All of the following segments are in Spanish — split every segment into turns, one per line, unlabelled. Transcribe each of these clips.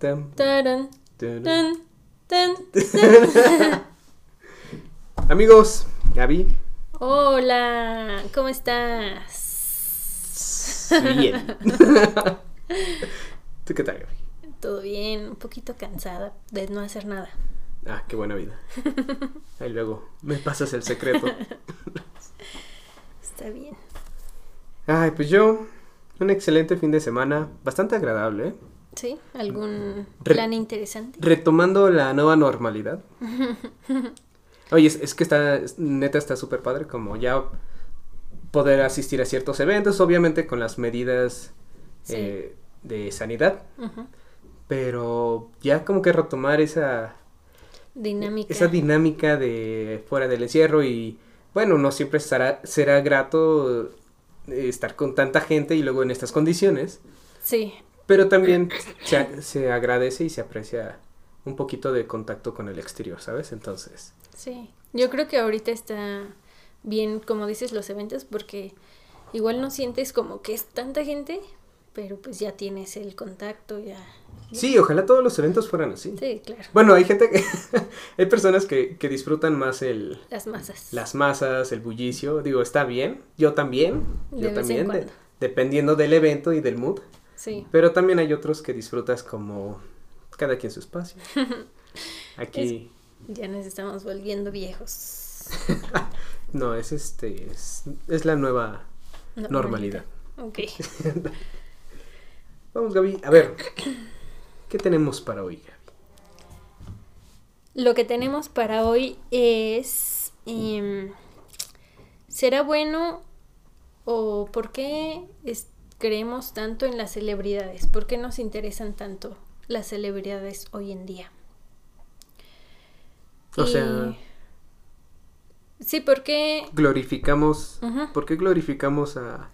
Amigos, Gaby.
Hola, ¿cómo estás?
Bien. ¿Tú qué tal, Gaby?
Todo bien, un poquito cansada de no hacer nada.
Ah, qué buena vida. Ahí luego me pasas el secreto.
Está bien.
Ay, pues yo, un excelente fin de semana, bastante agradable, ¿eh?
¿Sí? ¿Algún
Re-
plan interesante?
Retomando la nueva normalidad. Oye, es, es que está, es- neta está súper padre como ya poder asistir a ciertos eventos, obviamente con las medidas
Sí.
eh, de sanidad, pero ya como que retomar esa,
Dinámica.
esa dinámica de fuera del encierro y bueno, no siempre será, será grato eh, estar con tanta gente y luego en estas condiciones,
Sí,
pero también se, agradece y se aprecia un poquito de contacto con el exterior, ¿sabes? Entonces,
sí. Yo creo que ahorita está bien, como dices, los eventos, porque igual no sientes como que es tanta gente, pero pues ya tienes el contacto, ya.
sí, ojalá todos los eventos fueran así.
Sí, claro.
Bueno, hay gente que, hay personas que, que disfrutan más el,
Las masas.
las masas, el bullicio, digo, está bien, yo también,
De
yo también, de- dependiendo del evento y del mood.
Sí.
Pero también hay otros que disfrutas como cada quien su espacio. Aquí
Ya nos estamos volviendo viejos.
no es este es, es la nueva normalidad.
Ok.
Vamos Gaby, a ver. ¿Qué tenemos para hoy, Gaby?
Lo que tenemos para hoy es... em, ¿Será bueno o por qué es- creemos tanto en las celebridades? ¿Por qué nos interesan tanto las celebridades hoy en día?
O
Y-
sea-
Sí, ¿por qué,
Glorificamos. ¿Por qué glorificamos a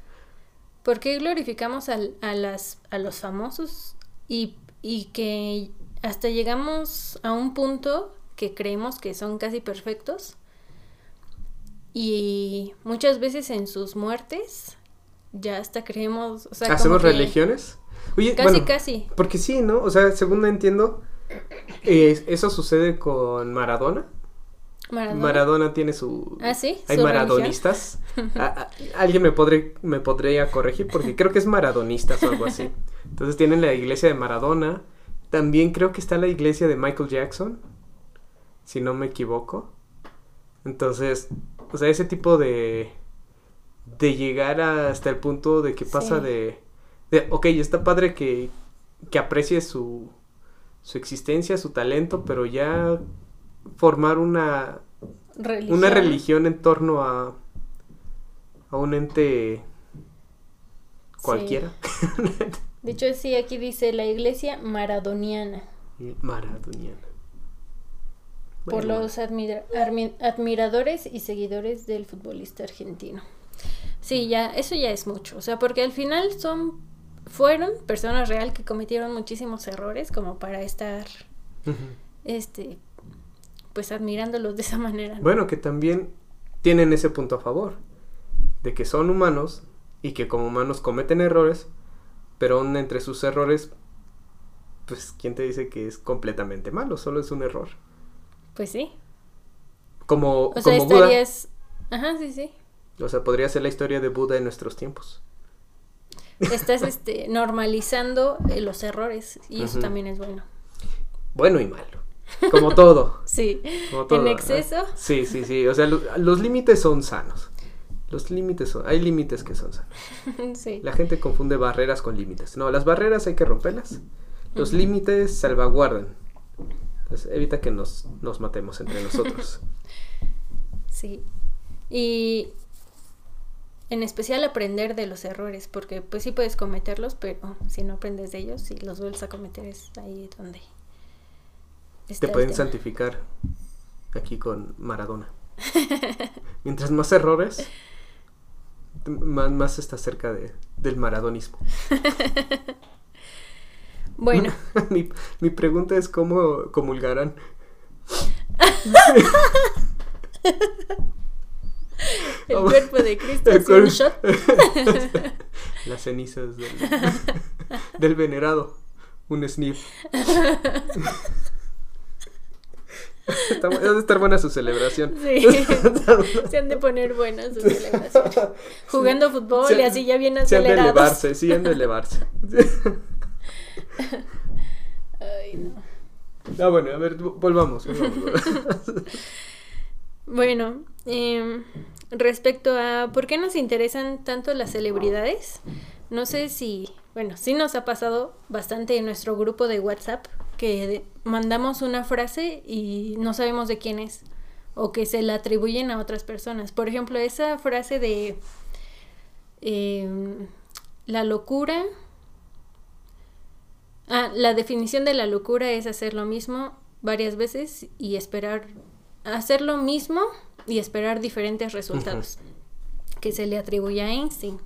por qué glorificamos al- a, las, a los famosos y, y que hasta llegamos a un punto que creemos que son casi perfectos? Y muchas veces en sus muertes ya hasta creemos, o sea, como
hacemos
que
religiones? Oye,
Casi,
bueno,
casi.
Porque sí, ¿no? O sea, según entiendo, eh, eso sucede con Maradona.
Maradona.
Maradona tiene su...
Ah, sí,
Hay maradonistas. A- a- alguien me podré, me podría corregir porque creo que es maradonistas o algo así. Entonces tienen la iglesia de Maradona. También creo que está la iglesia de Michael Jackson. Si no me equivoco. Entonces, o sea, ese tipo de... De llegar a- hasta el punto de que pasa
Sí.
de, de... Ok, está padre que, que aprecie su, su existencia, su talento, pero ya formar una
Religión.
una religión en torno a a un ente cualquiera
De hecho, sí, aquí dice la iglesia maradoniana.
maradoniana
por los admira- admiradores y seguidores del futbolista argentino. Sí, ya, eso ya es mucho. O sea, porque al final son, fueron personas real que cometieron muchísimos errores como para estar, este, pues admirándolos de esa manera. ¿no?
bueno que también tienen ese punto a favor de que son humanos y que como humanos cometen errores pero aún entre sus errores pues quién te dice que es completamente malo solo es un error
Pues sí.
como
O sea,
como Buda
estarías... Ajá, sí, sí.
O sea podría ser la historia de Buda en nuestros tiempos
Estás este, normalizando eh, los errores y eso también es bueno.
bueno y malo como todo
Sí.
Como todo,
en exceso.
Sí, sí, sí. O sea, lo- los límites son sanos. Los límites son. Hay límites que son sanos.
sí.
La gente confunde barreras con límites. No, las barreras hay que romperlas. Los límites salvaguardan. Entonces, evita que nos, nos matemos entre nosotros.
Sí. Y en especial aprender de los errores, porque pues sí puedes cometerlos, pero si no aprendes de ellos y los vuelves a cometer es ahí donde... está
Te pueden santificar aquí con Maradona. Mientras más errores, más, más estás cerca de, del maradonismo.
Bueno,
mi, mi pregunta es cómo comulgarán.
el cuerpo de Cristo es un shot.
Las cenizas del, del venerado. Un sniff. Está bu- debe estar buena su celebración.
Sí. Se han de poner buenas sus celebraciones. Jugando fútbol y así ya bien
Se han de
acelerados.
elevarse, sí, han de elevarse.
Ay, no.
Ah, bueno, a ver, vo- volvamos. volvamos.
Bueno, em, respecto a por qué nos interesan tanto las celebridades, no sé si, bueno, sí nos ha pasado bastante en nuestro grupo de WhatsApp que mandamos una frase y no sabemos de quién es o que se la atribuyen a otras personas. Por ejemplo, esa frase de em, la locura. Ah, la definición de la locura es hacer lo mismo varias veces y esperar hacer lo mismo y esperar diferentes resultados. Que se le atribuye a Einstein,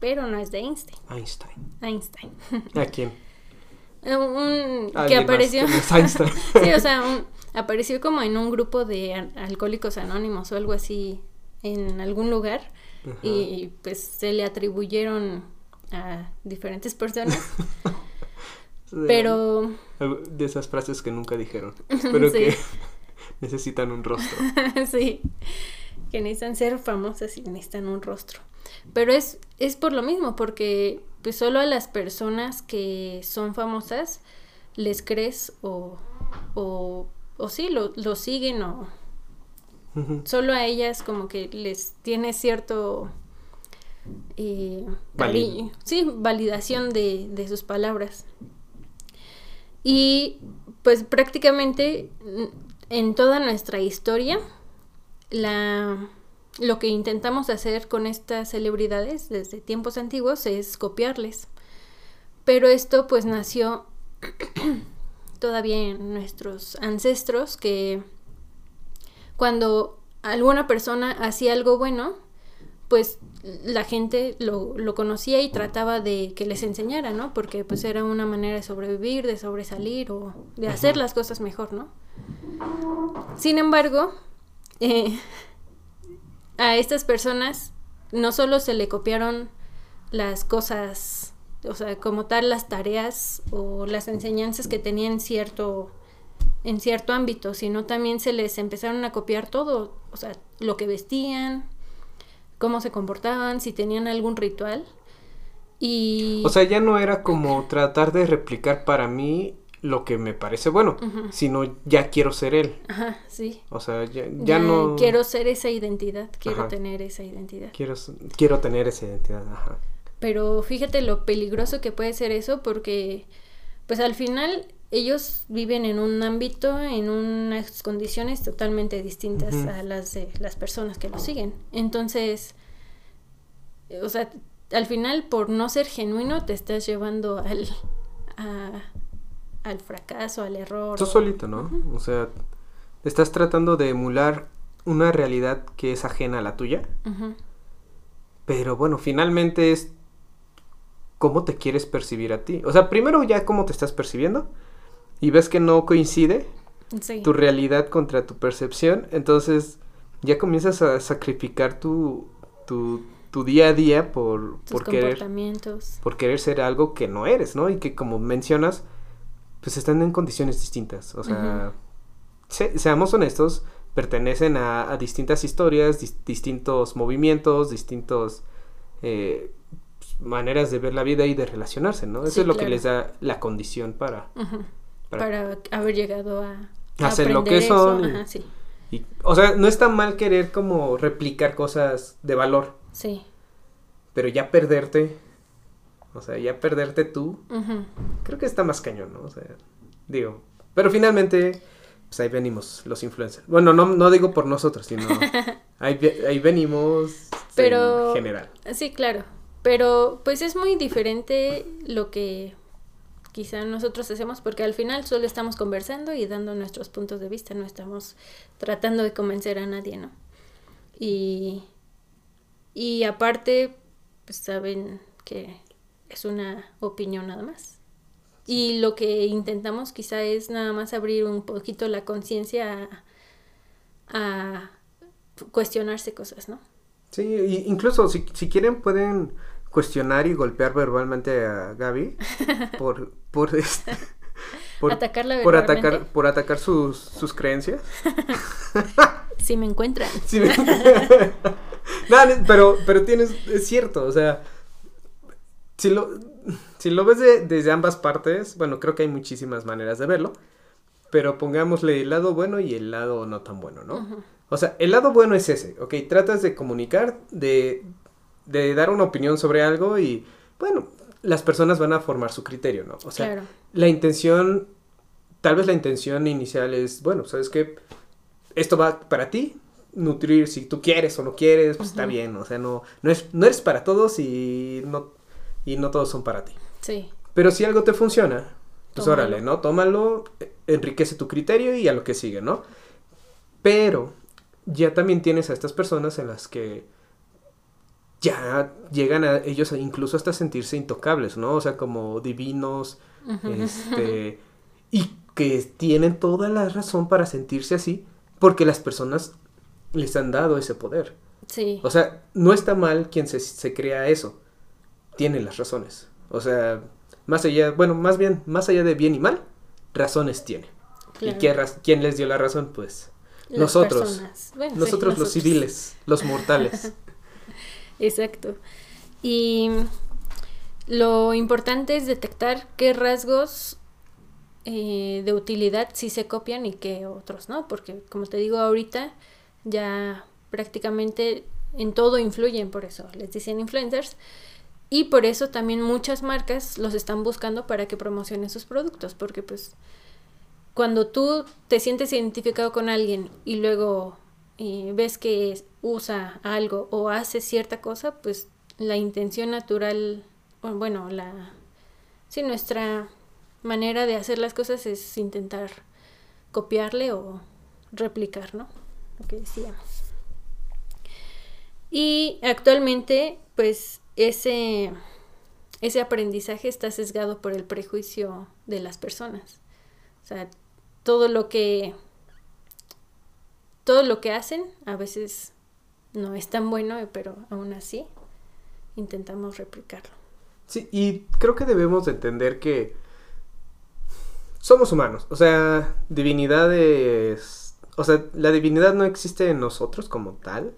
pero no es de Einstein.
Einstein.
Einstein.
¿A quién?
Un- que
más
apareció.
Einstein.
sí, o sea, un- apareció como en un grupo de al- alcohólicos anónimos o algo así en algún lugar y pues se le atribuyeron a diferentes personas, pero
De esas frases que nunca dijeron. Pero
Sí.
que necesitan un rostro.
sí, que necesitan ser famosas y necesitan un rostro. Pero es, es por lo mismo, porque pues solo a las personas que son famosas les crees o, o, o sí, lo, lo siguen o solo a ellas como que les tiene cierto... eh,
Valid-
sí, validación de, de sus palabras. Y pues prácticamente en toda nuestra historia, la, lo que intentamos hacer con estas celebridades desde tiempos antiguos es copiarles. Pero esto pues nació todavía en nuestros ancestros que cuando alguna persona hacía algo bueno, pues la gente lo, lo conocía y trataba de que les enseñara, ¿no? Porque pues era una manera de sobrevivir, de sobresalir o de hacer las cosas mejor, ¿no? Sin embargo, eh, a estas personas no solo se le copiaron las cosas, o sea, como tal las tareas o las enseñanzas que tenían cierto en cierto ámbito, sino también se les empezaron a copiar todo, o sea, lo que vestían, cómo se comportaban, si tenían algún ritual. Y
O sea, ya no era como tratar de replicar para mí lo que me parece bueno, sino ya quiero ser él.
ajá, sí.
O sea, ya, ya
Ya
no
quiero ser esa identidad, quiero
Ajá.
tener esa identidad.
quiero quiero tener esa identidad, ajá.
Pero fíjate lo peligroso que puede ser eso porque pues al final ellos viven en un ámbito, en unas condiciones totalmente distintas a las de las personas que lo siguen. Entonces, o sea, al final por no ser genuino te estás llevando al a- al fracaso, al error.
Tú solito, ¿no? O sea, estás tratando de emular una realidad que es ajena a la tuya, pero bueno, finalmente es cómo te quieres percibir a ti. O sea, primero ya cómo te estás percibiendo y ves que no coincide
Sí.
tu realidad contra tu percepción, entonces ya comienzas a sacrificar tu, tu, tu día a día por,
tus
por querer por querer ser algo que no eres, ¿no? Y que como mencionas, pues están en condiciones distintas. O sea, se- seamos honestos, pertenecen a, a distintas historias, dis- distintos movimientos, distintos eh, maneras de ver la vida y de relacionarse, ¿no? Eso
Sí,
es lo que les da la condición para...
Ujú,
para-
Para haber llegado a, a
Hacer lo que son
eso.
y-
Ajá, sí.
y- o sea, no está mal querer como replicar cosas de valor,
Sí.
pero ya perderte, o sea, ya perderte tú, creo que está más cañón, ¿no? O sea, digo, pero finalmente, pues ahí venimos los influencers. Bueno, no, no digo por nosotros, sino ahí, ahí venimos
Pero,
en general.
Sí, claro. Pero pues es muy diferente lo que quizá nosotros hacemos porque al final solo estamos conversando y dando nuestros puntos de vista, no estamos tratando de convencer a nadie, ¿no? Y, y aparte, pues saben que es una opinión nada más. Y lo que intentamos quizá es nada más abrir un poquito la conciencia a, a cuestionarse cosas, ¿no?
Sí, y incluso si, si quieren pueden cuestionar y golpear verbalmente a Gaby por por este, por,
Atacarla
por atacar por atacar sus, sus creencias.
Si me encuentran.
Me- no, pero pero tienes es cierto, o sea, si lo si lo ves de- desde ambas partes, bueno, creo que hay muchísimas maneras de verlo, pero pongámosle el lado bueno y el lado no tan bueno, ¿no? O sea, el lado bueno es ese, ¿ok? Tratas de comunicar, de, de dar una opinión sobre algo y, bueno, las personas van a formar su criterio, ¿no? O sea,
claro.
la intención, tal vez la intención inicial es, bueno, ¿sabes qué? Esto va para ti, nutrir si tú quieres o no quieres, pues está bien, o sea, no, no, es, no eres para todos y no, y no todos son para ti.
Sí.
Pero si algo te funciona, pues
Tómalo.
órale, ¿no? Tómalo, enriquece tu criterio y a lo que sigue, ¿no? Pero ya también tienes a estas personas en las que ya llegan a ellos incluso hasta sentirse intocables, ¿no? O sea, como divinos, este, y que tienen toda la razón para sentirse así, porque las personas les han dado ese poder.
Sí.
O sea, no está mal quien se, se crea eso. Tiene las razones. O sea, más allá, bueno, más bien, más allá de bien y mal, razones tiene.
claro.
¿Y quién, raz- quién les dio la razón? Pues
Las
nosotros.
sí,
nosotros los civiles, los mortales.
Exacto. Y lo importante es detectar qué rasgos eh, de utilidad sí se copian y qué otros no, porque como te digo ahorita ya prácticamente en todo influyen, por eso les dicen influencers. Y por eso también muchas marcas los están buscando para que promocionen sus productos, porque pues cuando tú te sientes identificado con alguien y luego eh, ves que usa algo o hace cierta cosa, pues la intención natural, bueno, la sí, nuestra manera de hacer las cosas es intentar copiarle o replicar, ¿no? Lo que decíamos. Y actualmente, pues ese ese aprendizaje está sesgado por el prejuicio de las personas. O sea, todo lo que todo lo que hacen a veces no es tan bueno, pero aún así intentamos replicarlo.
Sí, y creo que debemos de entender que somos humanos. O sea, divinidad es... O sea, la divinidad no existe en nosotros como tal.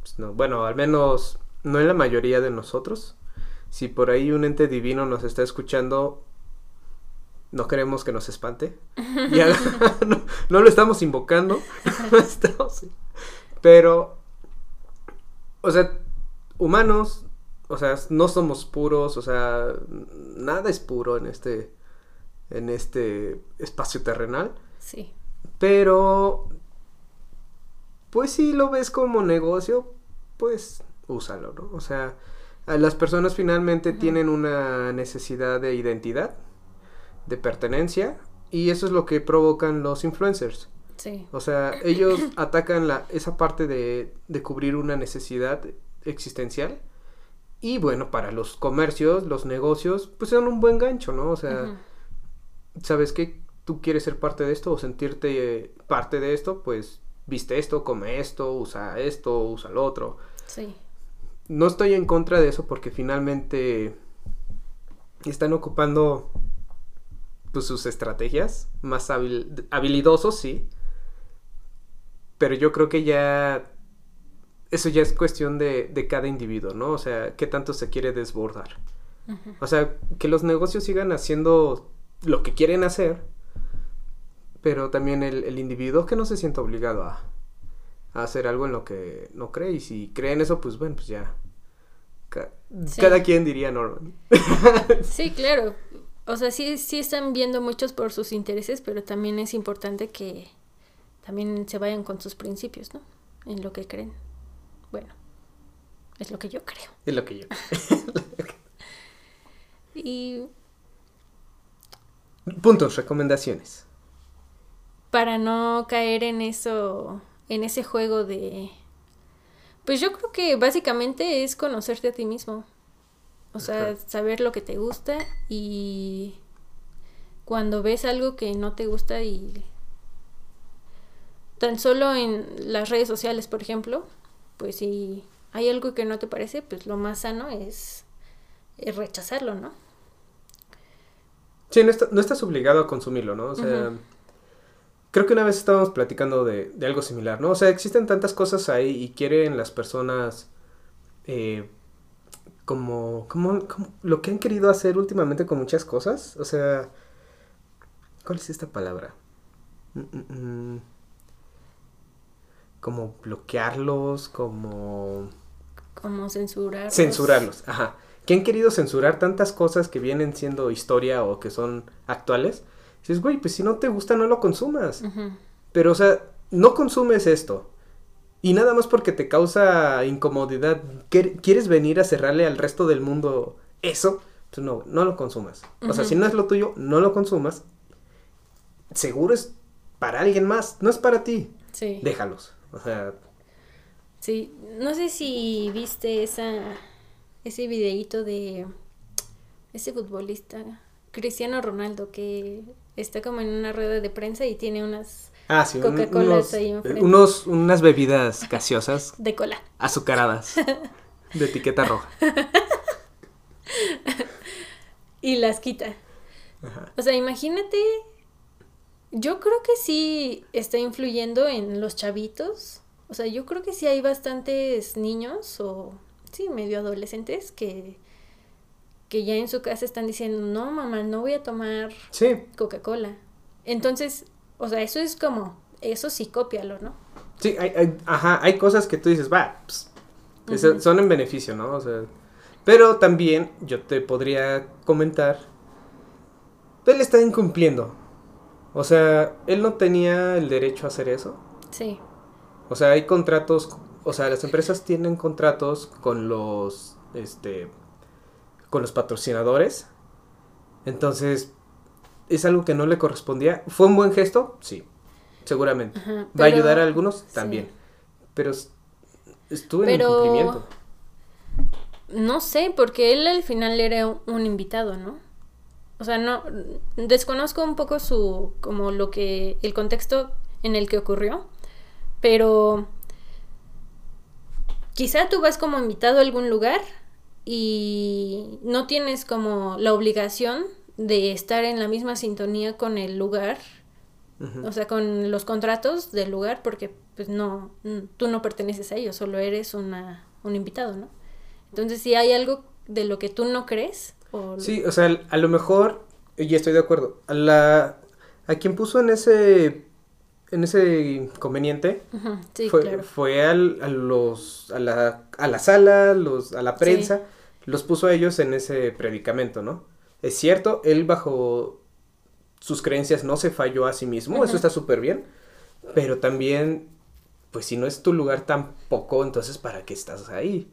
Pues no, bueno, al menos no en la mayoría de nosotros. Si por ahí un ente divino nos está escuchando, no queremos que nos espante. Ya, no, no lo estamos invocando. No estamos- Pero, o sea, humanos, o sea, no somos puros, o sea, nada es puro en este, en este espacio terrenal.
Sí,
Pero, pues si lo ves como negocio, pues úsalo, ¿no? O sea, las personas finalmente tienen una necesidad de identidad, de pertenencia, y eso es lo que provocan los influencers.
sí,
O sea, ellos atacan la, esa parte de, de cubrir una necesidad existencial. Y bueno, para los comercios, los negocios, pues son un buen gancho, ¿no? O sea. ¿sabes qué? Tú quieres ser parte de esto o sentirte eh, parte de esto, pues viste esto, come esto, usa esto, usa lo otro.
sí,
No estoy en contra de eso porque finalmente están ocupando pues sus estrategias más habil- habilidosos, sí. Pero yo creo que ya eso ya es cuestión de, de cada individuo, ¿no? O sea, qué tanto se quiere desbordar. O sea, que los negocios sigan haciendo lo que quieren hacer, pero también el, el individuo que no se sienta obligado a, a hacer algo en lo que no cree. Y si cree en eso, pues bueno, pues ya. Ca-
Sí.
Cada quien diría Norman.
Sí, claro. O sea, sí, sí están viendo muchos por sus intereses, pero también es importante que también se vayan con sus principios, ¿no? En lo que creen. Bueno, Es lo que yo creo.
Es lo que yo.
Y
Puntos, recomendaciones.
para no caer en eso, en ese juego de... Pues yo creo que básicamente es conocerte a ti mismo. O sea, saber lo que te gusta y cuando ves algo que no te gusta y tan solo en las redes sociales, por ejemplo, pues si hay algo que no te parece, pues lo más sano es, es rechazarlo, ¿no?
Sí, no, está- no estás obligado a consumirlo, ¿no? O sea. Creo que una vez estábamos platicando de, de algo similar, ¿no? O sea, existen tantas cosas ahí y quieren las personas eh, como, como, como lo que han querido hacer últimamente con muchas cosas. O sea, ¿cuál es esta palabra? Mm, mm, mm. Como bloquearlos, como...
Como censurar.
Censurarlos, ajá. Que han querido censurar tantas cosas que vienen siendo historia o que son actuales. Dices, güey, pues si no te gusta, no lo consumas. Pero, o sea, no consumes esto. Y nada más porque te causa incomodidad, ¿quer- ¿quieres venir a cerrarle al resto del mundo eso? Pues no, no lo consumas. O sea, si no es lo tuyo, no lo consumas. Seguro es para alguien más, no es para ti.
Sí.
Déjalos. O sea,
Sí, no sé si viste esa ese videíto de ese futbolista Cristiano Ronaldo que está como en una rueda de prensa y tiene unas
ah, sí, un-
Coca-Cola
unos,
ahí enfrente.
unos- unas bebidas gaseosas
de cola.
azucaradas de etiqueta roja.
y las quita.
Ajá.
O sea, imagínate, yo creo que sí está influyendo en los chavitos. O sea, yo creo que sí hay bastantes niños o sí, medio adolescentes que que ya en su casa están diciendo, "No, mamá, no voy a tomar
Sí,
Coca-Cola." Entonces, o sea, eso es como eso sí cópialo, ¿no?
sí, hay, hay- ajá, hay cosas que tú dices, va, pues, son en beneficio, ¿no? O sea, pero también yo te podría comentar, él está incumpliendo. O sea, él no tenía el derecho a hacer eso.
Sí.
O sea, hay contratos, o sea, las empresas tienen contratos con los, este, con los patrocinadores. Entonces, es algo que no le correspondía. ¿Fue un buen gesto? Sí, seguramente.
Ajá,
¿Va a ayudar a algunos?
sí.
También. Pero es- estuvo en incumplimiento.
No sé, porque él al final era un- un invitado, ¿no? O sea, no desconozco un poco su como lo que el contexto en el que ocurrió, pero quizá tú vas como invitado a algún lugar y no tienes como la obligación de estar en la misma sintonía con el lugar, o sea, con los contratos del lugar, porque pues no, n- tú no perteneces a ellos, solo eres una, un invitado, ¿no? Entonces, si hay algo de lo que tú no crees, o
Sí, o sea, a lo mejor, y estoy de acuerdo, a la, a quien puso en ese, en ese inconveniente,
sí,
fue,
claro.
fue al- a los a la, a la sala, los, a la prensa, los puso a ellos en ese predicamento, ¿no? Es cierto, él bajo sus creencias no se falló a sí mismo, eso está súper bien, pero también, pues si no es tu lugar tampoco, entonces ¿para qué estás ahí?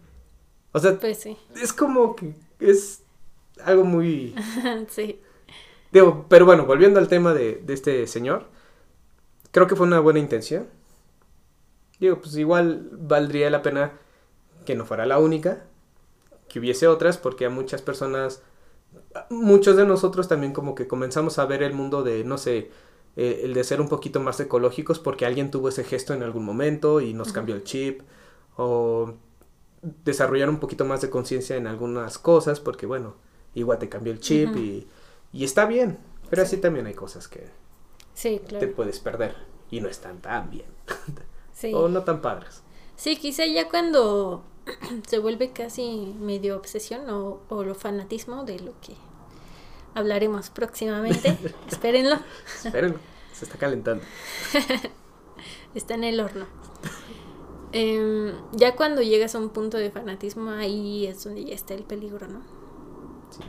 O sea,
Pues sí,
es como que es algo muy...
sí,
Digo, pero bueno, volviendo al tema de, de este señor, creo que fue una buena intención. Digo, pues igual valdría la pena que no fuera la única, que hubiese otras, porque a muchas personas, muchos de nosotros también como que comenzamos a ver el mundo de, no sé, eh, el de ser un poquito más ecológicos porque alguien tuvo ese gesto en algún momento y nos cambió el chip, o desarrollar un poquito más de conciencia en algunas cosas, porque bueno, igual te cambió el chip y, y está bien, pero
Sí.
así también hay cosas que
sí,
te
claro.
puedes perder y no están tan bien,
Sí.
o no tan padres.
Sí, quizá ya cuando se vuelve casi medio obsesión o, o lo fanatismo de lo que hablaremos próximamente. Espérenlo,
Espérenlo, se está calentando.
está en el horno. Em, ya cuando llegas a un punto de fanatismo, ahí es donde ya está el peligro, ¿no?
Sí.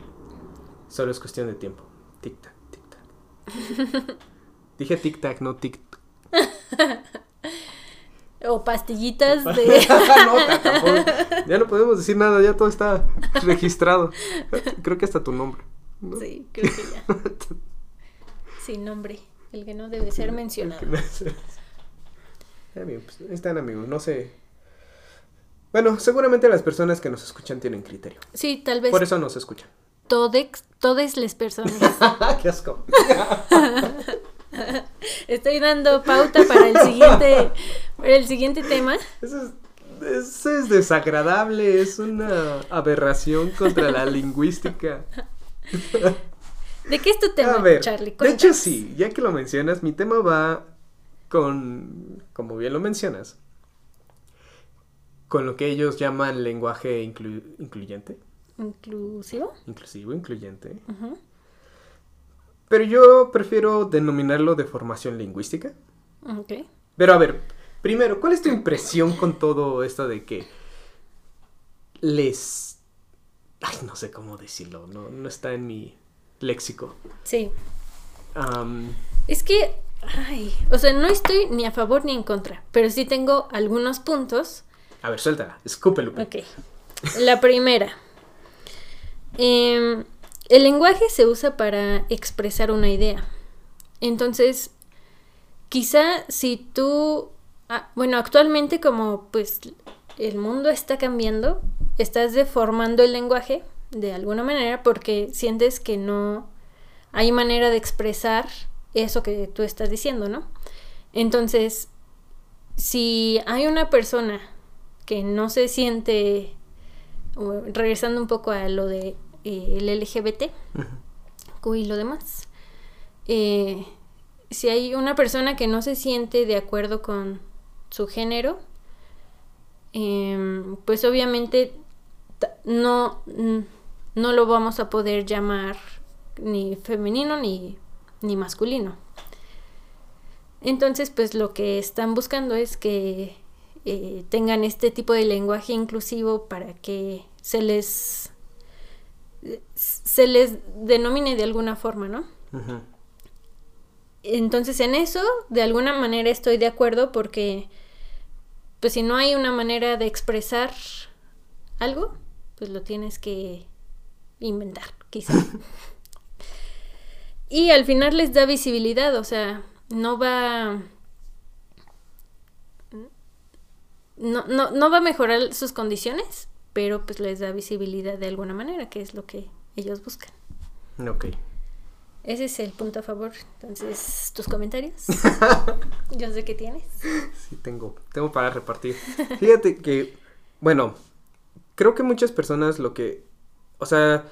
Solo es cuestión de tiempo. Tic tac, tic tac. Dije tic tac, no tic.
O pastillitas de...
no, tampoco. Ya no podemos decir nada, ya todo está registrado. Creo que hasta tu nombre. ¿no?
Sí, creo que ya. Sin nombre, el que no debe ser mencionado.
Ya, bien, pues, están amigos, no sé. Bueno, seguramente las personas que nos escuchan tienen criterio.
Sí, tal vez
Por eso nos escuchan.
todex, todas las personas.
Qué asco.
Estoy dando pauta para el siguiente, para el siguiente tema.
Eso es, eso es desagradable, es una aberración contra la lingüística.
¿De qué es tu tema,
ver,
Charlie?
de hecho sí, ya que lo mencionas, mi tema va con, como bien lo mencionas, con lo que ellos llaman lenguaje inclu- incluyente,
¿Inclusivo?
inclusivo, incluyente.
Ujú.
Pero yo prefiero denominarlo de formación lingüística.
Ok.
Pero a ver, primero, ¿cuál es tu impresión con todo esto de que les... Ay, no sé cómo decirlo, no, no está en mi léxico.
Sí.
Am,
Es que, ay, o sea, no estoy ni a favor ni en contra, pero sí tengo algunos puntos.
a ver, suéltala, escúpelo.
Ok. La primera. Em, el lenguaje se usa para expresar una idea. Entonces, quizá si tú, ah, bueno, actualmente como pues el mundo está cambiando, estás deformando el lenguaje de alguna manera porque sientes que no hay manera de expresar eso que tú estás diciendo, ¿no? Entonces, si hay una persona que no se siente, regresando un poco a lo de eh, el LGBT
Ujú.
y lo demás, eh, si hay una persona que no se siente de acuerdo con su género, em, pues obviamente no, no lo vamos a poder llamar ni femenino ni, ni masculino. Entonces, pues lo que están buscando es que eh, tengan este tipo de lenguaje inclusivo para que se les se les denomine de alguna forma, ¿no? Entonces en eso, de alguna manera estoy de acuerdo porque, pues si no hay una manera de expresar algo, pues lo tienes que inventar, quizá. y al final les da visibilidad, o sea, no va... No, no, no va a mejorar sus condiciones, pero pues les da visibilidad de alguna manera, que es lo que ellos buscan.
Ok.
Ese es el punto a favor. Entonces, tus comentarios. Yo sé que tienes.
Sí, tengo, tengo para repartir. Fíjate que, bueno, creo que muchas personas lo que, o sea,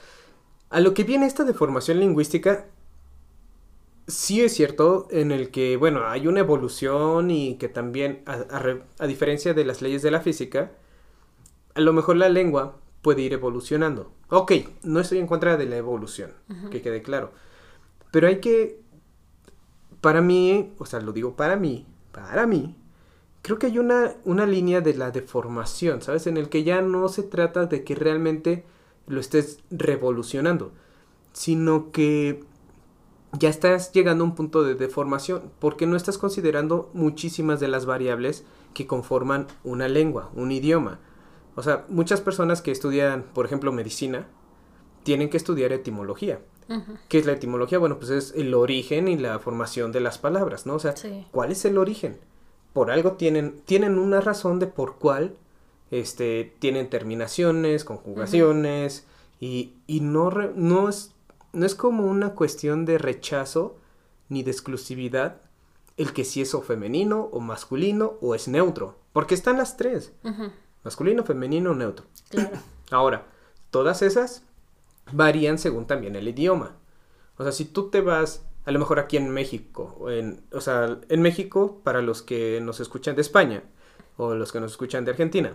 a lo que viene esta deformación lingüística, sí es cierto en el que, bueno, hay una evolución y que también, a, a re- a diferencia de las leyes de la física, a lo mejor la lengua puede ir evolucionando. Ok, no estoy en contra de la evolución, que quede claro. Pero hay que, para mí, o sea, lo digo para mí, para mí, creo que hay una, una línea de la deformación, ¿sabes? En el que ya no se trata de que realmente lo estés revolucionando, sino que ya estás llegando a un punto de deformación, porque no estás considerando muchísimas de las variables que conforman una lengua, un idioma. O sea, muchas personas que estudian, por ejemplo, medicina, tienen que estudiar etimología. ¿Qué es la etimología? Bueno, pues es el origen y la formación de las palabras, ¿no? O sea,
Sí.
¿cuál es el origen? Por algo tienen, tienen una razón de por cuál este, tienen terminaciones, conjugaciones, y, y no, re- no, es, no es como una cuestión de rechazo ni de exclusividad el que si es o femenino o masculino o es neutro, porque están las tres,
ujú,
masculino, femenino, neutro.
Claro.
Ahora, todas esas varían según también el idioma. O sea, si tú te vas, a lo mejor aquí en México, o, en, o sea, en México, para los que nos escuchan de España o los que nos escuchan de Argentina,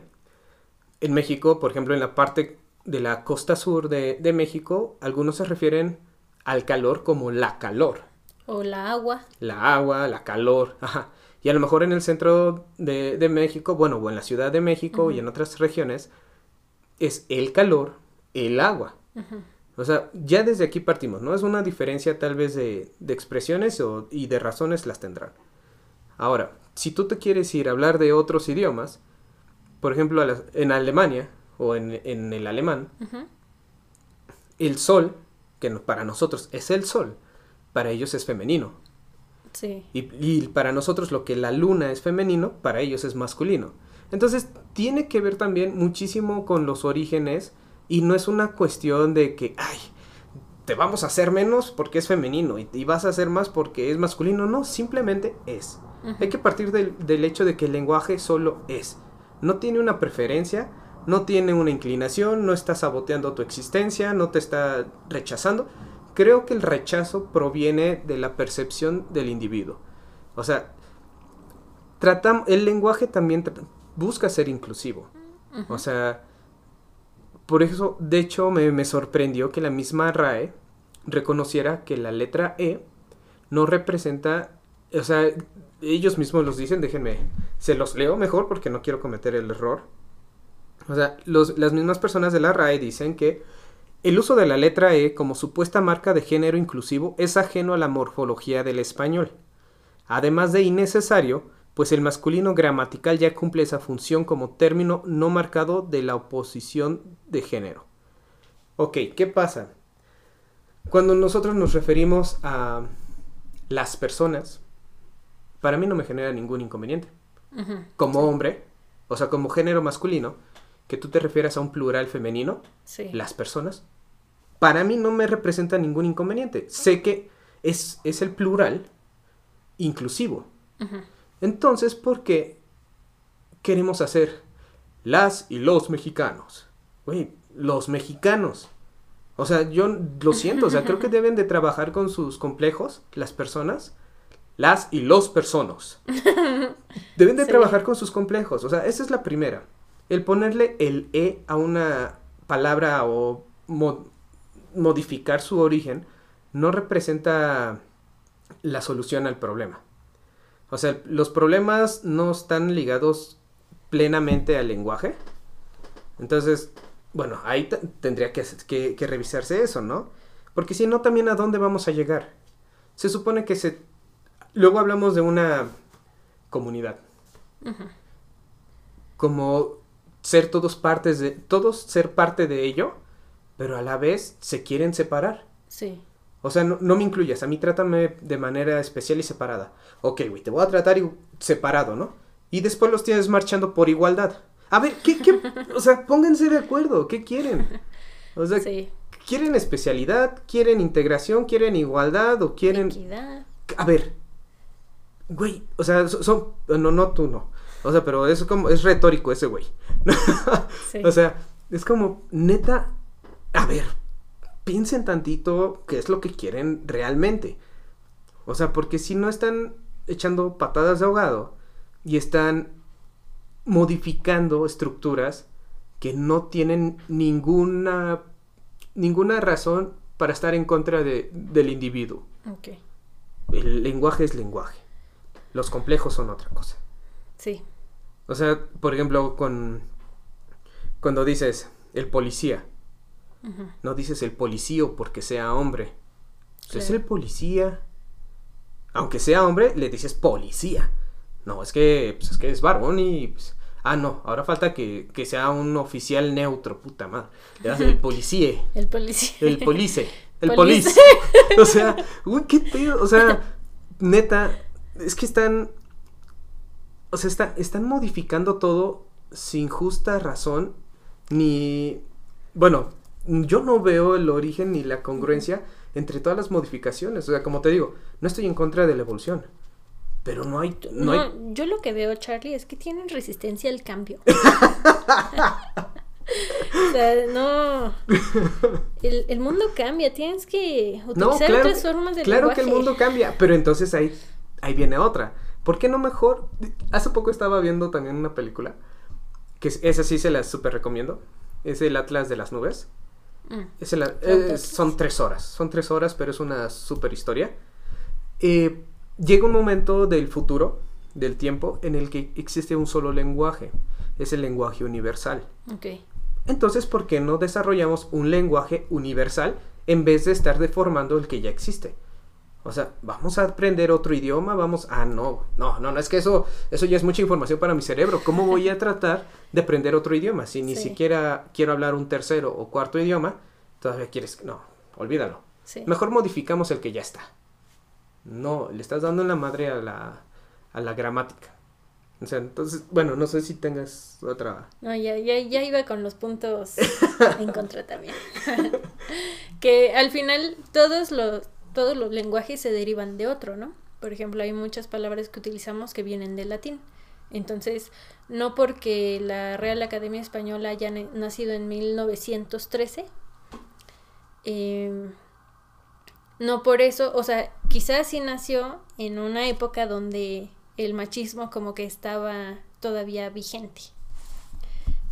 en México, por ejemplo, en la parte de la costa sur de, de México, algunos se refieren al calor como la calor
O la agua.
la agua, la calor, ajá. Y a lo mejor en el centro de, de México, bueno, o en la Ciudad de México y en otras regiones, es el calor, el agua. O sea, ya desde aquí partimos, ¿no? Es una diferencia tal vez de, de expresiones o- y de razones las tendrán. Ahora, si tú te quieres ir a hablar de otros idiomas, por ejemplo, en Alemania o en, en el alemán, el sol, que no- para nosotros es el sol, para ellos es femenino.
Sí.
Y, y para nosotros lo que la luna es femenino, para ellos es masculino. Entonces tiene que ver también muchísimo con los orígenes y no es una cuestión de que, ay, te vamos a hacer menos porque es femenino y, y vas a hacer más porque es masculino. No, simplemente es. Hay que partir del, del hecho de que el lenguaje solo es. No tiene una preferencia, no tiene una inclinación, no está saboteando tu existencia, no te está rechazando. Creo que el rechazo proviene de la percepción del individuo. O sea, tratam- el lenguaje también busca ser inclusivo. O sea, por eso, de hecho, me, me sorprendió que la misma RAE reconociera que la letra E no representa, o sea, ellos mismos los dicen, déjenme, se los leo mejor porque no quiero cometer el error. O sea, los- las mismas personas de la RAE dicen que el uso de la letra E como supuesta marca de género inclusivo es ajeno a la morfología del español. Además de innecesario, pues el masculino gramatical ya cumple esa función como término no marcado de la oposición de género. Ok, ¿qué pasa? Cuando nosotros nos referimos a las personas, para mí no me genera ningún inconveniente. Como hombre, o sea, como género masculino, que tú te refieras a un plural femenino,
Sí.
las personas, para mí no me representa ningún inconveniente. Sé que es, es el plural inclusivo. Entonces, ¿por qué queremos hacer las y los mexicanos? Güey, los mexicanos. O sea, yo lo siento, o sea, creo que deben de trabajar con sus complejos, las personas, las y los personas. Deben de
Sí.
trabajar con sus complejos, o sea, esa es la primera. El ponerle el E a una palabra o mo- modificar su origen no representa la solución al problema. O sea, los problemas no están ligados plenamente al lenguaje. Entonces, bueno, ahí tendría que, que- que revisarse eso, ¿no? Porque si no, también a dónde vamos a llegar. Se supone que se... Luego hablamos de una comunidad. Como ser todos partes de... Todos ser parte de ello, pero a la vez se quieren separar.
Sí.
O sea, no, no me incluyas, a mí trátame de manera especial y separada. Ok, güey, te voy a tratar separado, ¿no? Y después los tienes marchando por igualdad. A ver, ¿qué, qué? O sea, pónganse de acuerdo, ¿qué quieren? O sea,
Sí.
¿quieren especialidad? ¿Quieren integración? ¿Quieren igualdad? ¿O quieren...?
Equidad.
A ver, güey, o sea, so- son... No, no, tú no. O sea, pero es como... Es retórico ese güey.
Sí.
O sea, es como, neta, a ver, piensen tantito qué es lo que quieren realmente. O sea, porque si no están echando patadas de ahogado y están modificando estructuras que no tienen ninguna ninguna razón para estar en contra de- del individuo.
Ok.
El lenguaje es lenguaje. Los complejos son otra cosa.
Sí.
O sea, por ejemplo, con cuando dices el policía, No dices el policío porque sea hombre. Es
Claro.
el policía. Aunque sea hombre, le dices policía. No, es que, pues, es que es varón y... pues, ah, no, ahora falta que, que sea un oficial neutro, puta madre. Le das el policía,
El policía.
el police, el
Police.
police. O sea, uy, qué pedo. O sea, neta, es que están... O sea, está- están modificando todo sin justa razón, ni... Bueno, yo no veo el origen ni la congruencia entre todas las modificaciones. O sea, como te digo, no estoy en contra de la evolución. Pero no hay... No,
No,
hay...
yo lo que veo, Charlie, es que tienen resistencia al cambio. o sea, no. El, el mundo cambia, tienes que
No,
utilizar
claro,
otras formas de
claro que el mundo cambia, pero entonces ahí, ahí viene otra. ¿Por qué no mejor? Hace poco estaba viendo también una película, que es- esa sí se la super recomiendo, es el Atlas de las Nubes.
Mm,
Es el-
Frontier
eh, son tres horas, son tres horas, pero es una super historia. Eh, llega un momento del futuro, del tiempo, en el que existe un solo lenguaje, es el lenguaje universal.
ok.
Entonces, ¿por qué no desarrollamos un lenguaje universal en vez de estar deformando el que ya existe? O sea, vamos a aprender otro idioma, vamos, ah, no, no, no, no, es que eso, eso ya es mucha información para mi cerebro. ¿Cómo voy a tratar de aprender otro idioma si ni
Sí.
siquiera quiero hablar un tercero o cuarto idioma? Todavía quieres, no, olvídalo.
Sí.
Mejor modificamos el que ya está. No, le estás dando la madre a la, a la gramática. O sea, entonces, bueno, no sé si tengas otra...
No, ya, ya, ya iba con los puntos en contra también. que al final todos los, todos los lenguajes se derivan de otro, ¿no? Por ejemplo, hay muchas palabras que utilizamos que vienen del latín. Entonces, no porque la Real Academia Española haya nacido en 1913, eh, no por eso, o sea, quizás sí nació en una época donde el machismo como que estaba todavía vigente.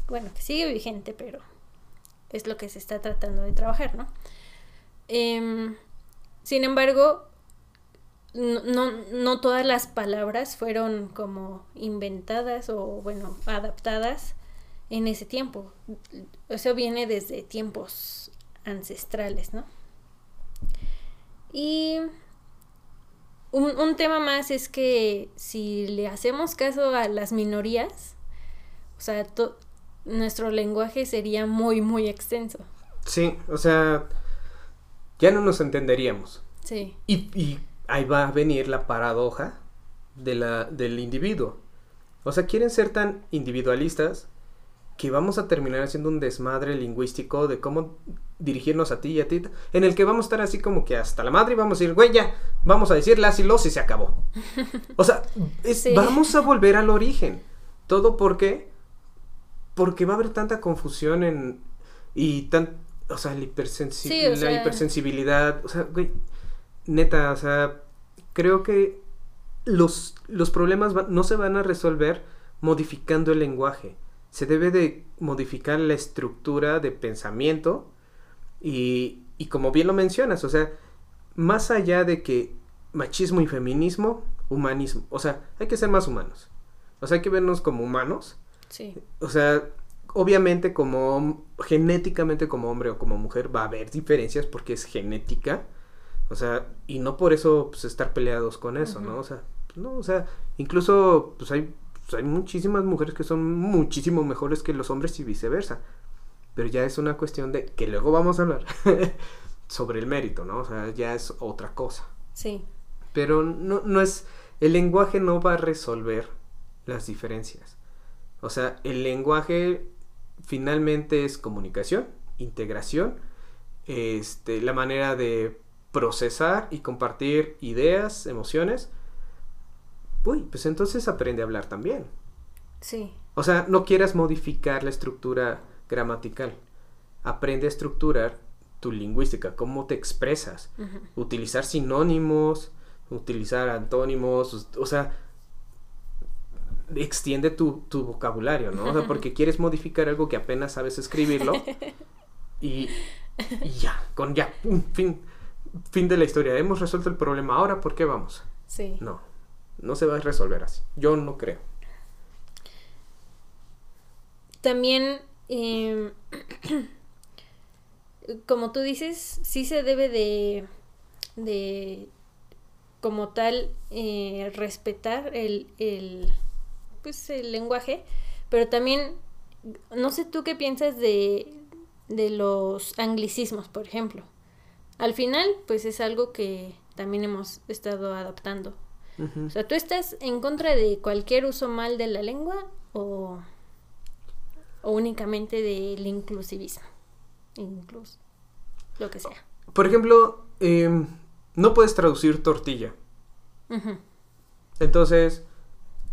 Bueno, que sigue vigente, pero es lo que se está tratando de trabajar, ¿no? Em, sin embargo, no, no, no todas las palabras fueron como inventadas o, bueno, adaptadas en ese tiempo. Eso viene desde tiempos ancestrales, ¿no? Y un, un tema más es que si le hacemos caso a las minorías, o sea, nuestro lenguaje sería muy, muy extenso.
Sí, o sea, ya no nos entenderíamos.
Sí,
Y, y ahí va a venir la paradoja de la, del individuo. O sea, quieren ser tan individualistas que vamos a terminar haciendo un desmadre lingüístico de cómo dirigirnos a ti y a ti, en el que vamos a estar así como que hasta la madre y vamos a decir, güey, ya, vamos a decir las y los y se acabó. O sea, es-
Sí.
vamos a volver al origen. ¿Todo por qué? Porque va a haber tanta confusión en... y tan... o sea, la, hipersensi-
Sí, o
la
sea-
hipersensibilidad, o sea, güey, neta, o sea, creo que los, los problemas va- no se van a resolver modificando el lenguaje. Se debe de modificar la estructura de pensamiento y, y como bien lo mencionas, o sea, más allá de que machismo y feminismo, humanismo, o sea, hay que ser más humanos. O sea, hay que vernos como humanos.
sí,
O sea, obviamente como genéticamente como hombre o como mujer va a haber diferencias porque es genética. O sea, y no por eso pues, estar peleados con eso, ¿no? O sea, no, o sea, incluso pues hay, pues, hay muchísimas mujeres que son muchísimo mejores que los hombres y viceversa. Pero ya es una cuestión de que luego vamos a hablar sobre el mérito, ¿no? O sea, ya es otra cosa.
sí,
Pero no, no es. El lenguaje no va a resolver las diferencias. O sea, el lenguaje finalmente es comunicación, integración, este, la manera de procesar y compartir ideas, emociones. Uy, pues entonces aprende a hablar también.
sí,
O sea, no quieras modificar la estructura gramatical. Aprende a estructurar tu lingüística, cómo te expresas utilizar sinónimos, utilizar antónimos, o sea, extiende tu, tu vocabulario, ¿no? O sea, porque quieres modificar algo que apenas sabes escribirlo y, y ya, con ya, fin, fin de la historia. Hemos resuelto el problema, ahora ¿por qué vamos?
sí.
No, no se va a resolver así. Yo no creo.
También, em, como tú dices, sí se debe de, de como tal, eh, respetar el, el, pues, el lenguaje, pero también, no sé tú qué piensas de, de los anglicismos, por ejemplo. Al final, pues es algo que también hemos estado adaptando. O sea, ¿tú estás en contra de cualquier uso mal de la lengua o, o únicamente del inclusivismo? Inclus, lo que sea.
Por ejemplo, em, no puedes traducir tortilla. Entonces,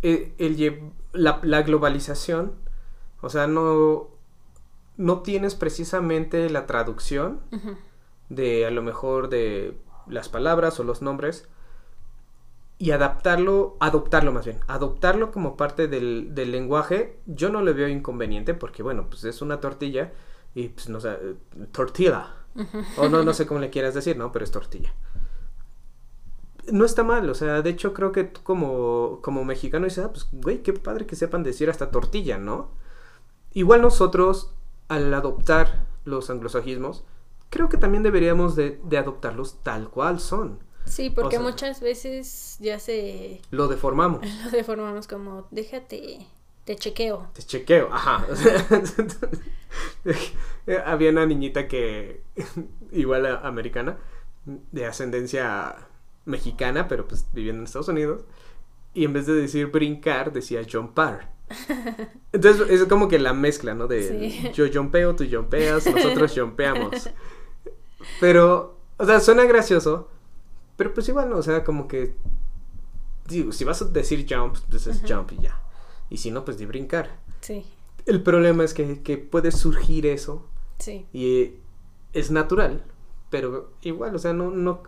eh, el la, la globalización, o sea, no, no tienes precisamente la traducción de a lo mejor de las palabras o los nombres y adaptarlo, adoptarlo más bien, adoptarlo como parte del, del lenguaje, yo no le veo inconveniente porque, bueno, pues es una tortilla y pues no sé, eh, tortilla. O no, no sé cómo le quieras decir, ¿no? Pero es tortilla. No está mal, o sea, de hecho creo que tú como, como mexicano dices, ah, pues, güey, qué padre que sepan decir hasta tortilla, ¿no? Igual nosotros, al adoptar los anglosajismos, creo que también deberíamos de, de adoptarlos tal cual son.
Sí, porque
O sea-
muchas veces ya se
Lo deformamos.
lo deformamos como, déjate, te chequeo.
Te chequeo, ajá. Había una niñita que, igual a- americana, de ascendencia mexicana, pero pues viviendo en Estados Unidos, y en vez de decir brincar, decía jumpar. Entonces es como que la mezcla, ¿no? De
Sí.
yo jumpeo, tú jumpeas, nosotros jumpeamos. Pero, o sea, suena gracioso, pero pues igual, ¿no? O sea, como que, digo, si vas a decir jump, pues es jump y ya. Y si no, pues de brincar.
Sí,
El problema es que, que puede surgir eso
sí.
y es natural, pero igual, o sea, no, no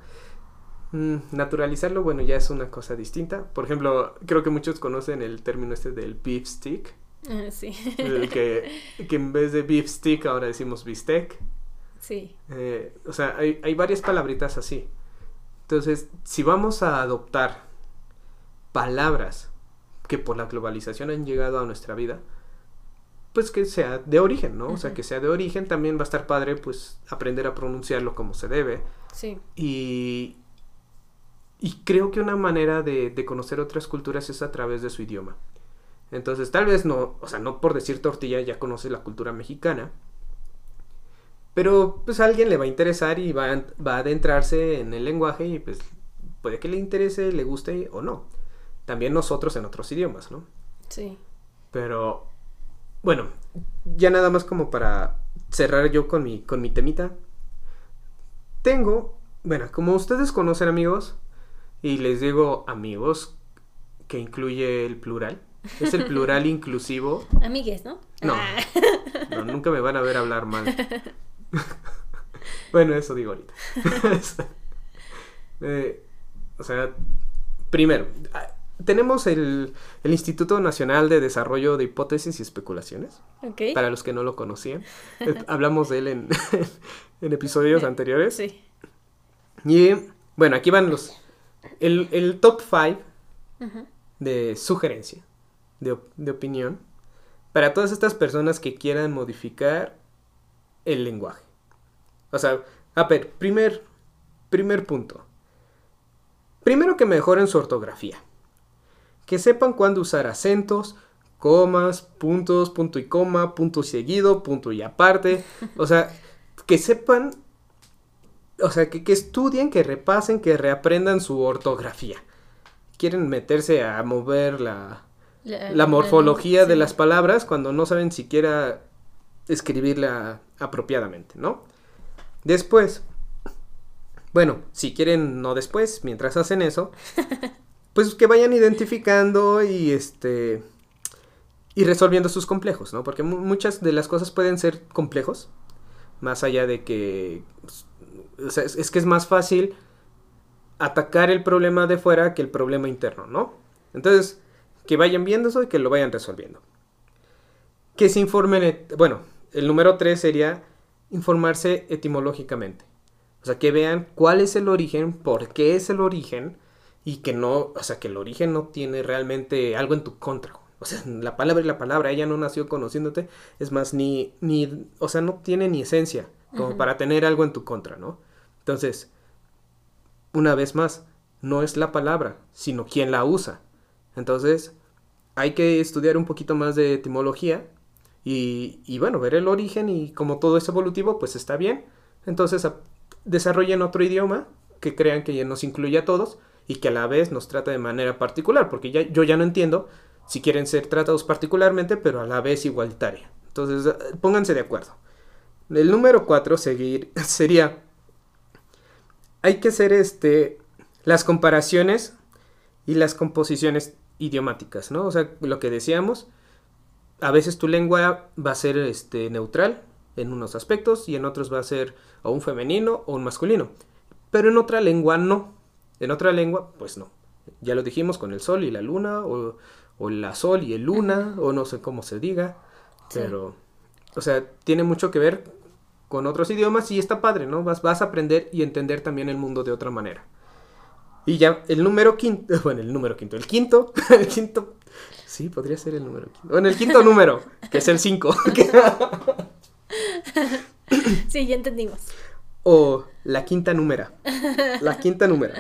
naturalizarlo, bueno, ya es una cosa distinta. Por ejemplo, creo que muchos conocen el término este del beef stick,
Ah, sí.
el que, que en vez de beef stick ahora decimos bistec.
sí.
Eh, o sea, hay, hay varias palabritas así. Entonces, si vamos a adoptar palabras que por la globalización han llegado a nuestra vida, pues que sea de origen, ¿no? O sea, que sea de origen, también va a estar padre, pues, aprender a pronunciarlo como se debe.
Sí,
Y, y creo que una manera de, de conocer otras culturas es a través de su idioma. Entonces, tal vez no, o sea, no por decir tortilla ya conoce la cultura mexicana, pero pues a alguien le va a interesar y va a, va a adentrarse en el lenguaje y pues puede que le interese, le guste o no. También nosotros en otros idiomas, ¿no?
sí.
Pero bueno, ya nada más como para cerrar yo con mi, con mi temita. Tengo, bueno, como ustedes conocen amigos, y les digo amigos, que incluye el plural, es el plural inclusivo.
Amigues, ¿no?
No.
Ah,
No, nunca me van a ver hablar mal. bueno, eso digo ahorita. Eh, o sea, primero, ah, tenemos el, el Instituto Nacional de Desarrollo de Hipótesis y Especulaciones,
ok.
para los que no lo conocían. Eh, Hablamos de él en, en episodios anteriores.
Sí.
Y bueno, aquí van los... El, el top 5
Ujú.
de sugerencia, de, de opinión, para todas estas personas que quieran modificar el lenguaje. O sea, a ver, primer, primer punto. Primero que mejoren su ortografía. Que sepan cuándo usar acentos, comas, puntos, punto y coma, punto y seguido, punto y aparte. O sea, que sepan, o sea, que, que estudien, que repasen, que reaprendan su ortografía. Quieren meterse a mover la, la morfología de
sí.
las palabras cuando no saben siquiera escribirla apropiadamente, ¿no? Después, bueno, si quieren no después, mientras hacen eso, pues que vayan identificando y este y resolviendo sus complejos, ¿no? Porque mu- muchas de las cosas pueden ser complejos, más allá de que pues, o sea, es, es que es más fácil atacar el problema de fuera que el problema interno, ¿no? Entonces, que vayan viendo eso y que lo vayan resolviendo. Que se informen, bueno, el número 3 sería informarse etimológicamente. O sea, que vean cuál es el origen, por qué es el origen y que no, o sea, que el origen no tiene realmente algo en tu contra. O sea, la palabra y la palabra, ella no nació conociéndote, es más, ni, ni, o sea, no tiene ni esencia como para tener algo en tu contra, ¿no? Entonces, una vez más, no es la palabra, sino quién la usa. Entonces, hay que estudiar un poquito más de etimología y, y bueno, ver el origen y como todo es evolutivo, pues está bien. Entonces, desarrollen otro idioma que crean que ya nos incluye a todos y que a la vez nos trata de manera particular, porque ya, yo ya no entiendo si quieren ser tratados particularmente, pero a la vez igualitaria. Entonces, eh, pónganse de acuerdo. El número 4 seguir, sería, hay que hacer este, las comparaciones y las composiciones idiomáticas, ¿no? O sea, lo que decíamos, a veces tu lengua va a ser este, neutral en unos aspectos y en otros va a ser o un femenino o un masculino, pero en otra lengua no. En otra lengua, pues no. Ya lo dijimos con el sol y la luna, o, o la sol y el luna, o no sé cómo se diga,
Sí.
pero, o sea, tiene mucho que ver con otros idiomas y está padre, ¿no? Vas, vas a aprender y entender también el mundo de otra manera. Y ya el número quinto, bueno, el número quinto, el quinto, el quinto, sí, podría ser el número quinto. Bueno, el quinto número, que es el 5,
Sí, ya entendimos.
o la quinta númera, la quinta númera.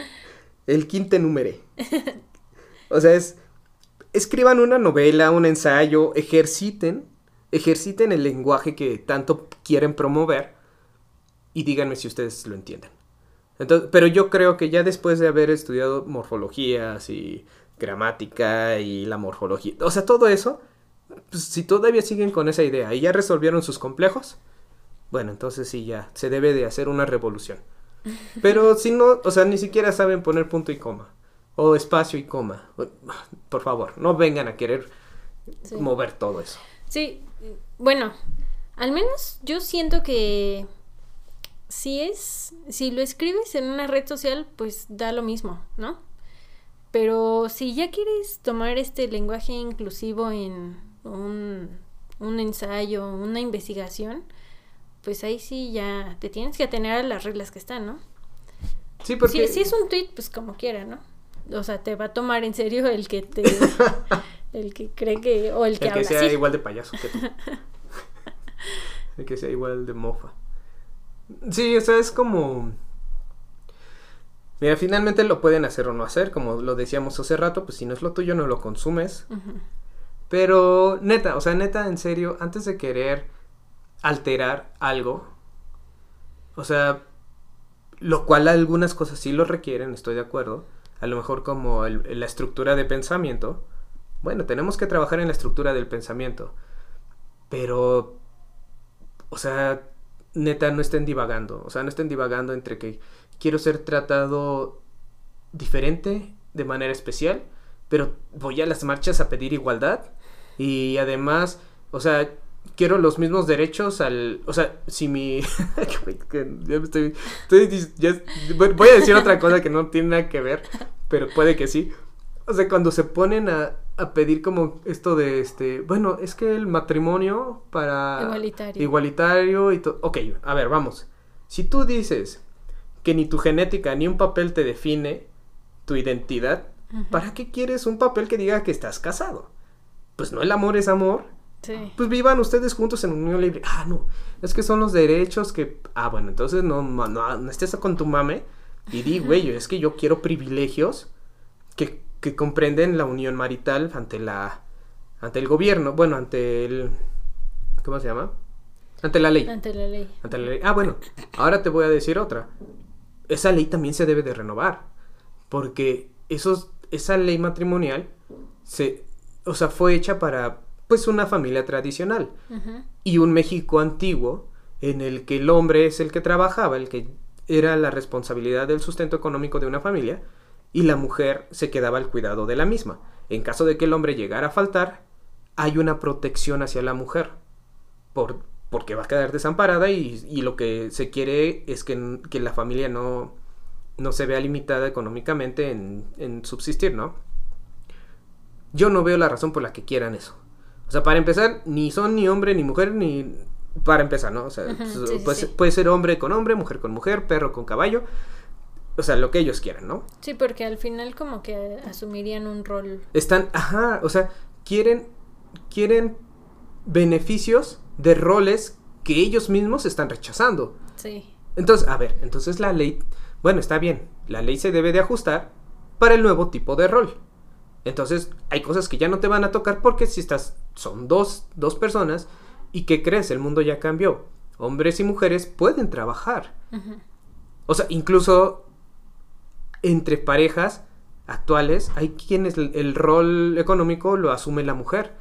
el quinte número. O sea, es, escriban una novela, un ensayo, ejerciten, ejerciten el lenguaje que tanto quieren promover y díganme si ustedes lo entienden. Entonces, pero yo creo que ya después de haber estudiado morfologías y gramática y la morfología, o sea, todo eso, pues, si todavía siguen con esa idea y ya resolvieron sus complejos, bueno, entonces sí, ya se debe de hacer una revolución. Pero si no, o sea, ni siquiera saben poner punto y coma. O espacio y coma. Por favor, no vengan a querer
Sí.
mover todo eso.
Sí, bueno, al menos yo siento que si es, si lo escribes en una red social, pues da lo mismo, ¿no? Pero si ya quieres tomar este lenguaje inclusivo en un, un ensayo, una investigación, pues ahí sí ya te tienes que atener a las reglas que están, ¿no?
Sí, porque...
Si, si es un tweet, pues como quiera, ¿no? O sea, te va a tomar en serio el que te... el que cree que... o el que
el que
habla
sea
así.
igual de payaso que tú. que sea igual de mofa. Sí, o sea, es como... Mira, finalmente lo pueden hacer o no hacer, como lo decíamos hace rato, pues si no es lo tuyo no lo consumes. Pero neta, o sea, neta, en serio, antes de querer alterar algo, o sea, lo cual algunas cosas sí lo requieren, estoy de acuerdo, a lo mejor como el- la estructura de pensamiento, bueno, tenemos que trabajar en la estructura del pensamiento, pero, o sea, neta, no estén divagando, o sea, no estén divagando entre que quiero ser tratado diferente, de manera especial, pero voy a las marchas a pedir igualdad y además, o sea, quiero los mismos derechos al, o sea, si mi, ya me estoy, voy a decir otra cosa que no tiene nada que ver, pero puede que sí. O sea, cuando se ponen a, a pedir como esto de este, bueno, es que el matrimonio para
Igualitario.
igualitario y todo. Ok, a ver, vamos. Si tú dices que ni tu genética ni un papel te define tu identidad. ¿para qué quieres un papel que diga que estás casado? Pues no, el amor es amor.
Sí.
Pues vivan ustedes juntos en unión libre. Ah, no, es que son los derechos que... Ah, bueno, entonces no, no, no, no estés con tu mame y di, güey, es que yo quiero privilegios que, que comprenden la unión marital ante la... ante el gobierno, bueno, ante el... ¿Cómo se llama? Ante la ley.
Ante la ley.
Ante la ley. Ah, bueno, ahora te voy a decir otra. Esa ley también se debe de renovar. Porque esos, esa ley matrimonial se, o sea, fue hecha para pues una familia tradicional y un México antiguo en el que el hombre es el que trabajaba, el que era la responsabilidad del sustento económico de una familia y la mujer se quedaba al cuidado de la misma. En caso de que el hombre llegara a faltar, hay una protección hacia la mujer por, porque va a quedar desamparada y, y lo que se quiere es que, que la familia no, no se vea limitada económicamente en, en subsistir, ¿no? Yo no veo la razón por la que quieran eso. O sea, para empezar, ni son ni hombre ni mujer, ni... Para empezar, ¿no? O sea, pues,
sí,
puede,
sí.
ser- puede ser hombre con hombre, mujer con mujer, perro con caballo. O sea, lo que ellos quieran, ¿no?
Sí, porque al final como que asumirían un rol.
Están, ajá, o sea, quieren, quieren beneficios de roles que ellos mismos están rechazando.
Sí.
Entonces, a ver, entonces la ley, bueno, está bien, la ley se debe de ajustar para el nuevo tipo de rol. Entonces, hay cosas que ya no te van a tocar porque si estás, son dos, dos personas y ¿qué crees? El mundo ya cambió. Hombres y mujeres pueden trabajar.
Ujú.
O sea, incluso entre parejas actuales hay quienes el, rol económico lo asume la mujer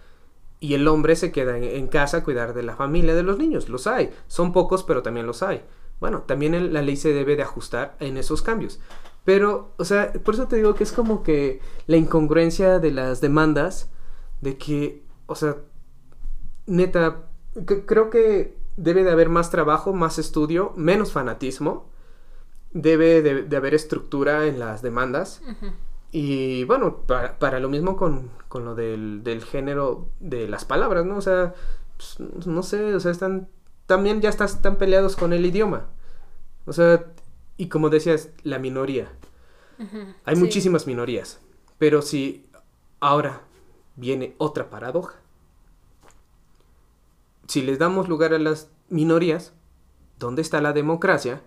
y el hombre se queda en, casa a cuidar de la familia de los niños. Los hay. Son pocos, pero también los hay. Bueno, también la ley se debe de ajustar en esos cambios. Pero, o sea, por eso te digo que es como que la incongruencia de las demandas, de que, o sea, neta, creo que debe de haber más trabajo, más estudio, menos fanatismo debe de, de haber estructura en las demandas. Y bueno, para, para lo mismo con, con lo del, del género de las palabras, ¿no? O sea, pues, no sé, o sea, están, también ya estás, están peleados con el idioma. O sea, y como decías, la minoría. Hay
Sí.
muchísimas minorías. Pero si ahora viene otra paradoja. Si les damos lugar a las minorías, ¿dónde está la democracia?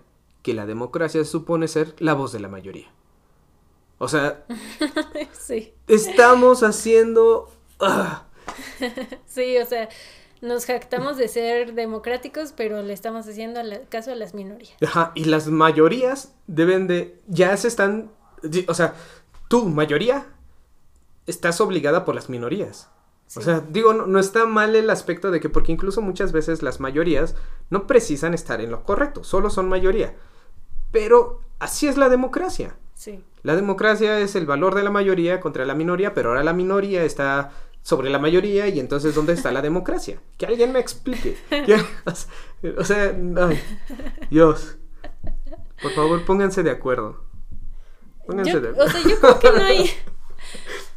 Que la democracia supone ser la voz de la mayoría. O sea,
sí.
estamos haciendo... ah,
Sí, o sea, nos jactamos de ser democráticos, pero le estamos haciendo caso a las minorías.
Ajá, y las mayorías deben de... Ya se están... O sea, tú, mayoría, estás obligada por las minorías. O sea, digo, no, no está mal el aspecto de que, porque incluso muchas veces las mayorías no precisan estar en lo correcto, solo son mayoría. Pero así es la democracia.
Sí.
La democracia es el valor de la mayoría contra la minoría, pero ahora la minoría está sobre la mayoría y entonces ¿dónde está la democracia? Que alguien me explique. Que- o sea, ay, Dios. Por favor, pónganse de acuerdo. Pónganse
Yo,
de
o sea, yo creo que no hay,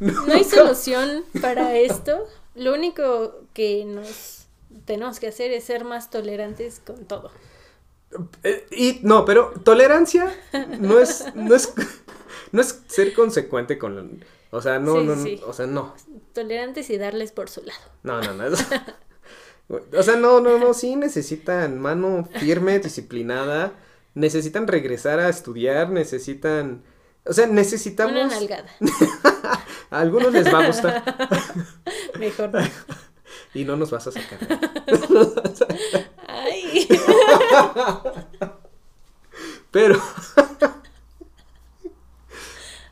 no hay solución para esto. Lo único que nos tenemos que hacer es ser más tolerantes con todo.
Eh, y no, pero tolerancia no es no es no es ser consecuente con lo- o sea, no
Sí,
no,
sí.
o sea, no.
Tolerantes y darles por su lado.
No, no, no. O sea, no, no, no, sí necesitan mano firme, disciplinada, necesitan regresar a estudiar, necesitan, o sea, necesitamos...
Una nalgada.
A algunos les va a gustar
Mejor no.
y no nos vas a sacar.
Ay.
Pero...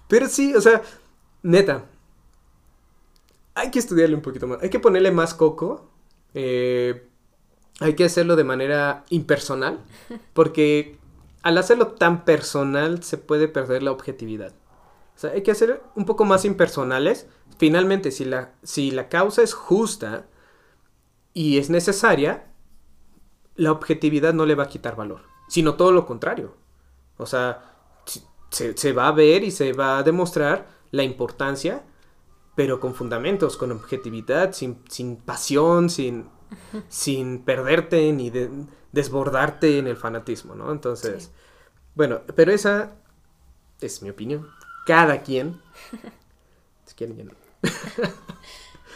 Pero sí, o sea, neta. Hay que estudiarle un poquito más. Hay que ponerle más coco. eh, hay que hacerlo de manera impersonal. Porque al hacerlo tan personal se puede perder la objetividad. O sea, hay que hacer un poco más impersonales. Finalmente, si la, si la causa es justa y es necesaria, la objetividad no le va a quitar valor. Sino todo lo contrario. O sea, se, se va a ver y se va a demostrar la importancia, pero con fundamentos, con objetividad, sin, sin pasión, sin, sin perderte ni de- desbordarte en el fanatismo, ¿no? Entonces,
Sí.
bueno, pero esa es mi opinión. Cada quien, si quieren, ya no.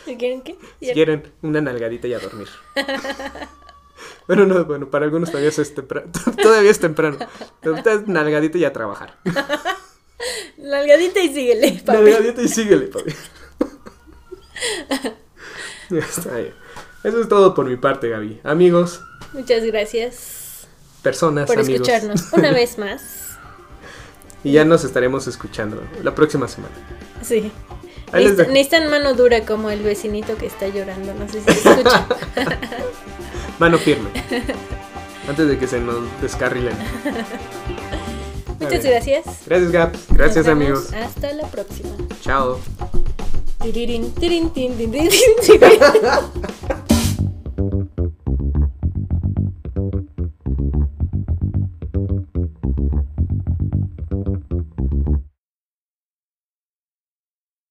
¿Si quieren qué?
Si quieren una nalgadita y a dormir. Bueno, no, bueno, para algunos todavía es temprano. Todavía es temprano. Pero ahorita es nalgadita y a trabajar.
Nalgadita y síguele, papi.
Nalgadita y síguele, papi. Ya está bien. Eso es todo por mi parte, Gaby. Amigos,
Muchas gracias
personas,
por
amigos.
escucharnos una vez más.
Y ya nos estaremos escuchando la próxima semana.
Sí. Necesitan mano dura como el vecinito que está llorando. No sé si se escucha.
Mano firme. Antes de que se nos descarrilen.
Muchas gracias.
Gracias, Gab. Gracias, amigos.
Hasta la próxima.
Chao.